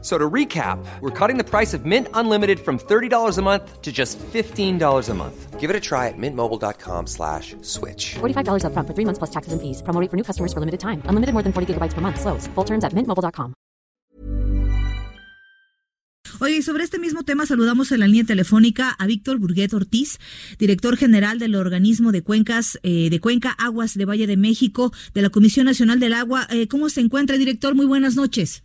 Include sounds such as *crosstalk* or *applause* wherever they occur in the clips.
So to recap, we're cutting the price of Mint Unlimited from $30 a month to just $15 a month. Give it a try at mintmobile.com slash switch. $45 up front for three months plus taxes and fees. Promo rate for new customers for limited time. Unlimited more than 40 gigabytes per month. Slows. Full terms at mintmobile.com. Oye, sobre este mismo tema saludamos en la línea telefónica a Víctor Burguet Ortiz, director general del organismo de cuencas eh, de Cuenca Aguas de Valle de México de la Comisión Nacional del Agua. Eh, ¿Cómo se encuentra, director? Muy buenas noches.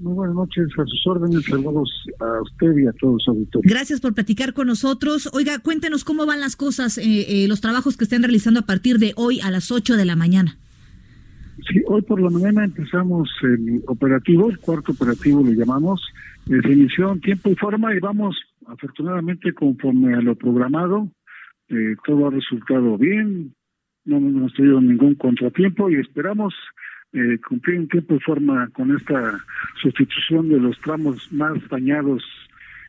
Muy buenas noches, a sus órdenes, saludos a usted y a todos los auditores. Gracias por platicar con nosotros. Oiga, cuéntenos cómo van las cosas, eh, eh, los trabajos que estén realizando a partir de hoy a las 8 de la mañana. Sí, hoy por la mañana empezamos el operativo, el cuarto operativo le llamamos, definición, tiempo y forma y vamos afortunadamente conforme a lo programado, eh, todo ha resultado bien, no hemos tenido ningún contratiempo y esperamos eh, cumplir en tiempo forma con esta sustitución de los tramos más dañados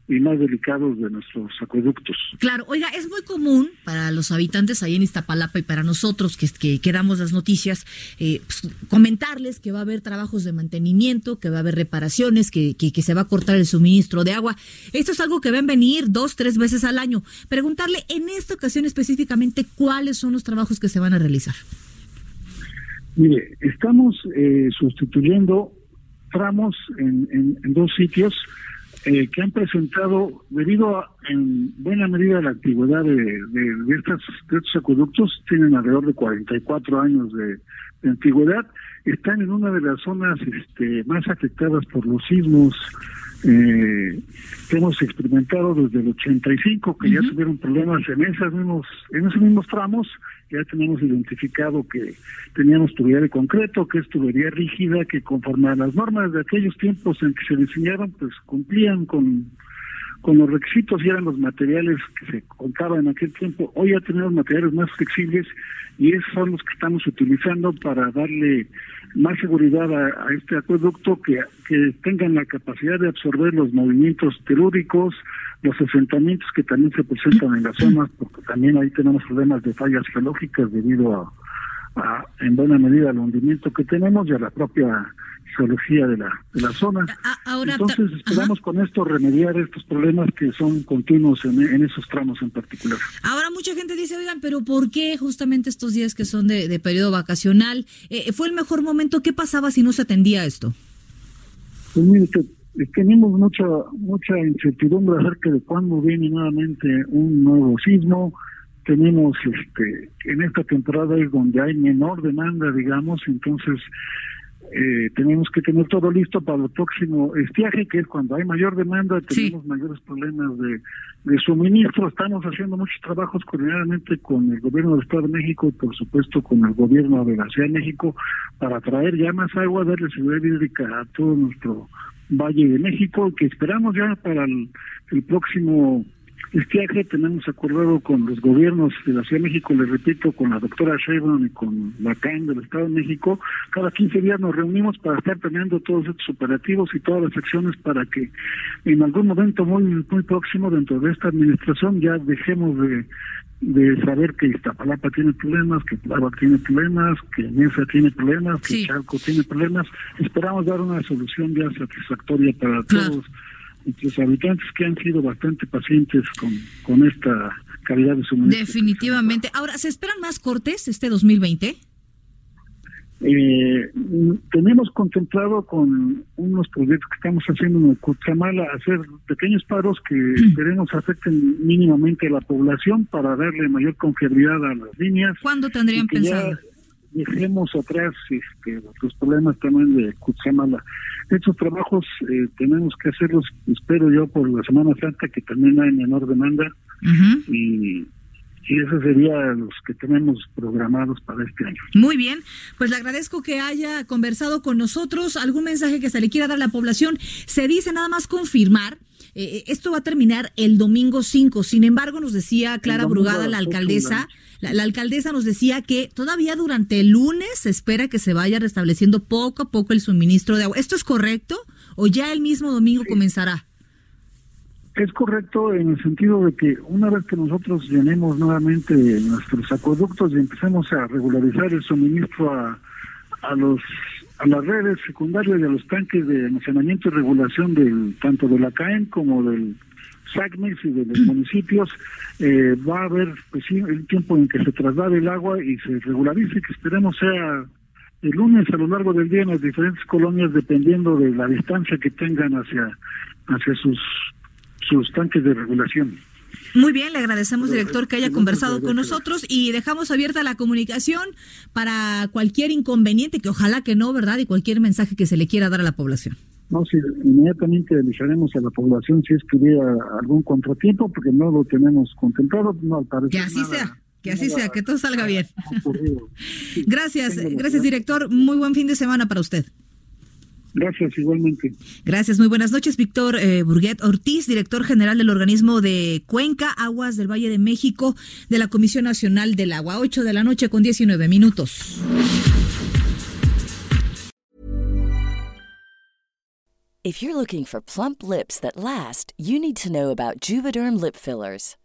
y más delicados de nuestros acueductos. Claro, oiga, es muy común para los habitantes ahí en Iztapalapa y para nosotros que, que, que damos las noticias, eh, pues, comentarles que va a haber trabajos de mantenimiento, que va a haber reparaciones, que, que, que, se va a cortar el suministro de agua. Esto es algo que ven venir dos, tres veces al año. Preguntarle en esta ocasión específicamente cuáles son los trabajos que se van a realizar. Mire, estamos eh, sustituyendo tramos en, en, dos sitios eh, que han presentado, debido a, en buena medida a la antigüedad de, de, de, estas, de estos acueductos, tienen alrededor de 44 años de, de antigüedad, están en una de las zonas este, más afectadas por los sismos eh, que hemos experimentado desde el 85, que uh -huh. ya tuvieron problemas en, esas mismos, en esos mismos tramos, ya tenemos identificado que teníamos tubería de concreto, que es tubería rígida, que conforme a las normas de aquellos tiempos en que se diseñaron, pues cumplían con, con los requisitos y eran los materiales que se contaban en aquel tiempo. Hoy ya tenemos materiales más flexibles y esos son los que estamos utilizando para darle más seguridad a, este acueducto, que, que tengan la capacidad de absorber los movimientos telúricos, los asentamientos que también se presentan en las zonas, porque también ahí tenemos problemas de fallas geológicas debido a en buena medida al hundimiento que tenemos y a la propia geología de la, de la zona. Ahora, Entonces esperamos con esto remediar estos problemas que son continuos en, en, esos tramos en particular. Ahora mucha gente dice, oigan, pero ¿por qué justamente estos días que son de, de periodo vacacional? Eh, ¿Fue el mejor momento? ¿Qué pasaba si no se atendía esto? Pues mire, tenemos mucha mucha incertidumbre acerca de cuándo viene nuevamente un nuevo sismo. Tenemos este en esta temporada es donde hay menor demanda, digamos, entonces eh, tenemos que tener todo listo para el próximo estiaje, que es cuando hay mayor demanda, tenemos sí. mayores problemas de, de, suministro. Estamos haciendo muchos trabajos coordinadamente con el gobierno del Estado de México y, por supuesto, con el gobierno de la Ciudad de México para traer ya más agua, darle seguridad hídrica a todo nuestro Valle de México, que esperamos ya para el, el próximo estiaje tenemos acordado con los gobiernos de la Ciudad de México, les repito, con la doctora Sheinbaum y con la CAN del Estado de México, cada 15 días nos reunimos para estar teniendo todos estos operativos y todas las acciones para que en algún momento muy muy próximo dentro de esta administración ya dejemos de de saber que Iztapalapa tiene problemas, que Tláhuac tiene problemas, que Mesa tiene problemas, que sí. Chalco tiene problemas. Esperamos dar una solución ya satisfactoria para todos nuestros habitantes que han sido bastante pacientes con, con esta calidad de suministro. Definitivamente. Ahora, ¿se esperan más cortes este 2020? Eh, tenemos contemplado con unos proyectos que estamos haciendo en Cuchamala hacer pequeños paros que *clears throat* esperemos afecten mínimamente a la población para darle mayor confiabilidad a las líneas. ¿Cuándo tendrían pensado? Dejemos atrás este, los problemas también de Cuchamala. Estos trabajos eh, tenemos que hacerlos, espero yo, por la Semana Santa, que también hay menor demanda. Uh -huh. Y y esos serían los que tenemos programados para este año. Muy bien, pues le agradezco que haya conversado con nosotros. ¿Algún mensaje que se le quiera dar a la población? Se dice nada más confirmar. Eh, esto va a terminar el domingo 5. Sin embargo, nos decía Clara Brugada, la alcaldesa, la, alcaldesa nos decía que todavía durante el lunes se espera que se vaya restableciendo poco a poco el suministro de agua. ¿Esto es correcto o ya el mismo domingo comenzará? Es correcto en el sentido de que una vez que nosotros llenemos nuevamente nuestros acueductos y empecemos a regularizar el suministro a, a los a las redes secundarias y a los tanques de almacenamiento y regulación del tanto de la CAEN como del SACMEX y de los *clears throat* municipios, eh, va a haber pues sí, el tiempo en que se traslade el agua y se regularice, que esperemos sea el lunes a lo largo del día en las diferentes colonias, dependiendo de la distancia que tengan hacia, hacia sus sus tanques de regulación. Muy bien, le agradecemos, director, que haya conversado con nosotros y dejamos abierta la comunicación para cualquier inconveniente, que ojalá que no, ¿verdad? Y cualquier mensaje que se le quiera dar a la población. No, sí, inmediatamente avisaremos a la población si es que hubiera algún contratiempo, porque no lo tenemos contemplado, no al Que así sea. Que así sea, que todo salga bien. gracias, gracias director. Muy buen fin de semana para usted. Gracias, igualmente. Gracias, muy buenas noches, Víctor eh, Burguet Ortiz, director general del organismo de Cuenca, Aguas del Valle de México, de la Comisión Nacional del Agua. 8 de la noche con 19 minutos. If you're looking for plump lips that last, you need to know about Juvederm lip fillers.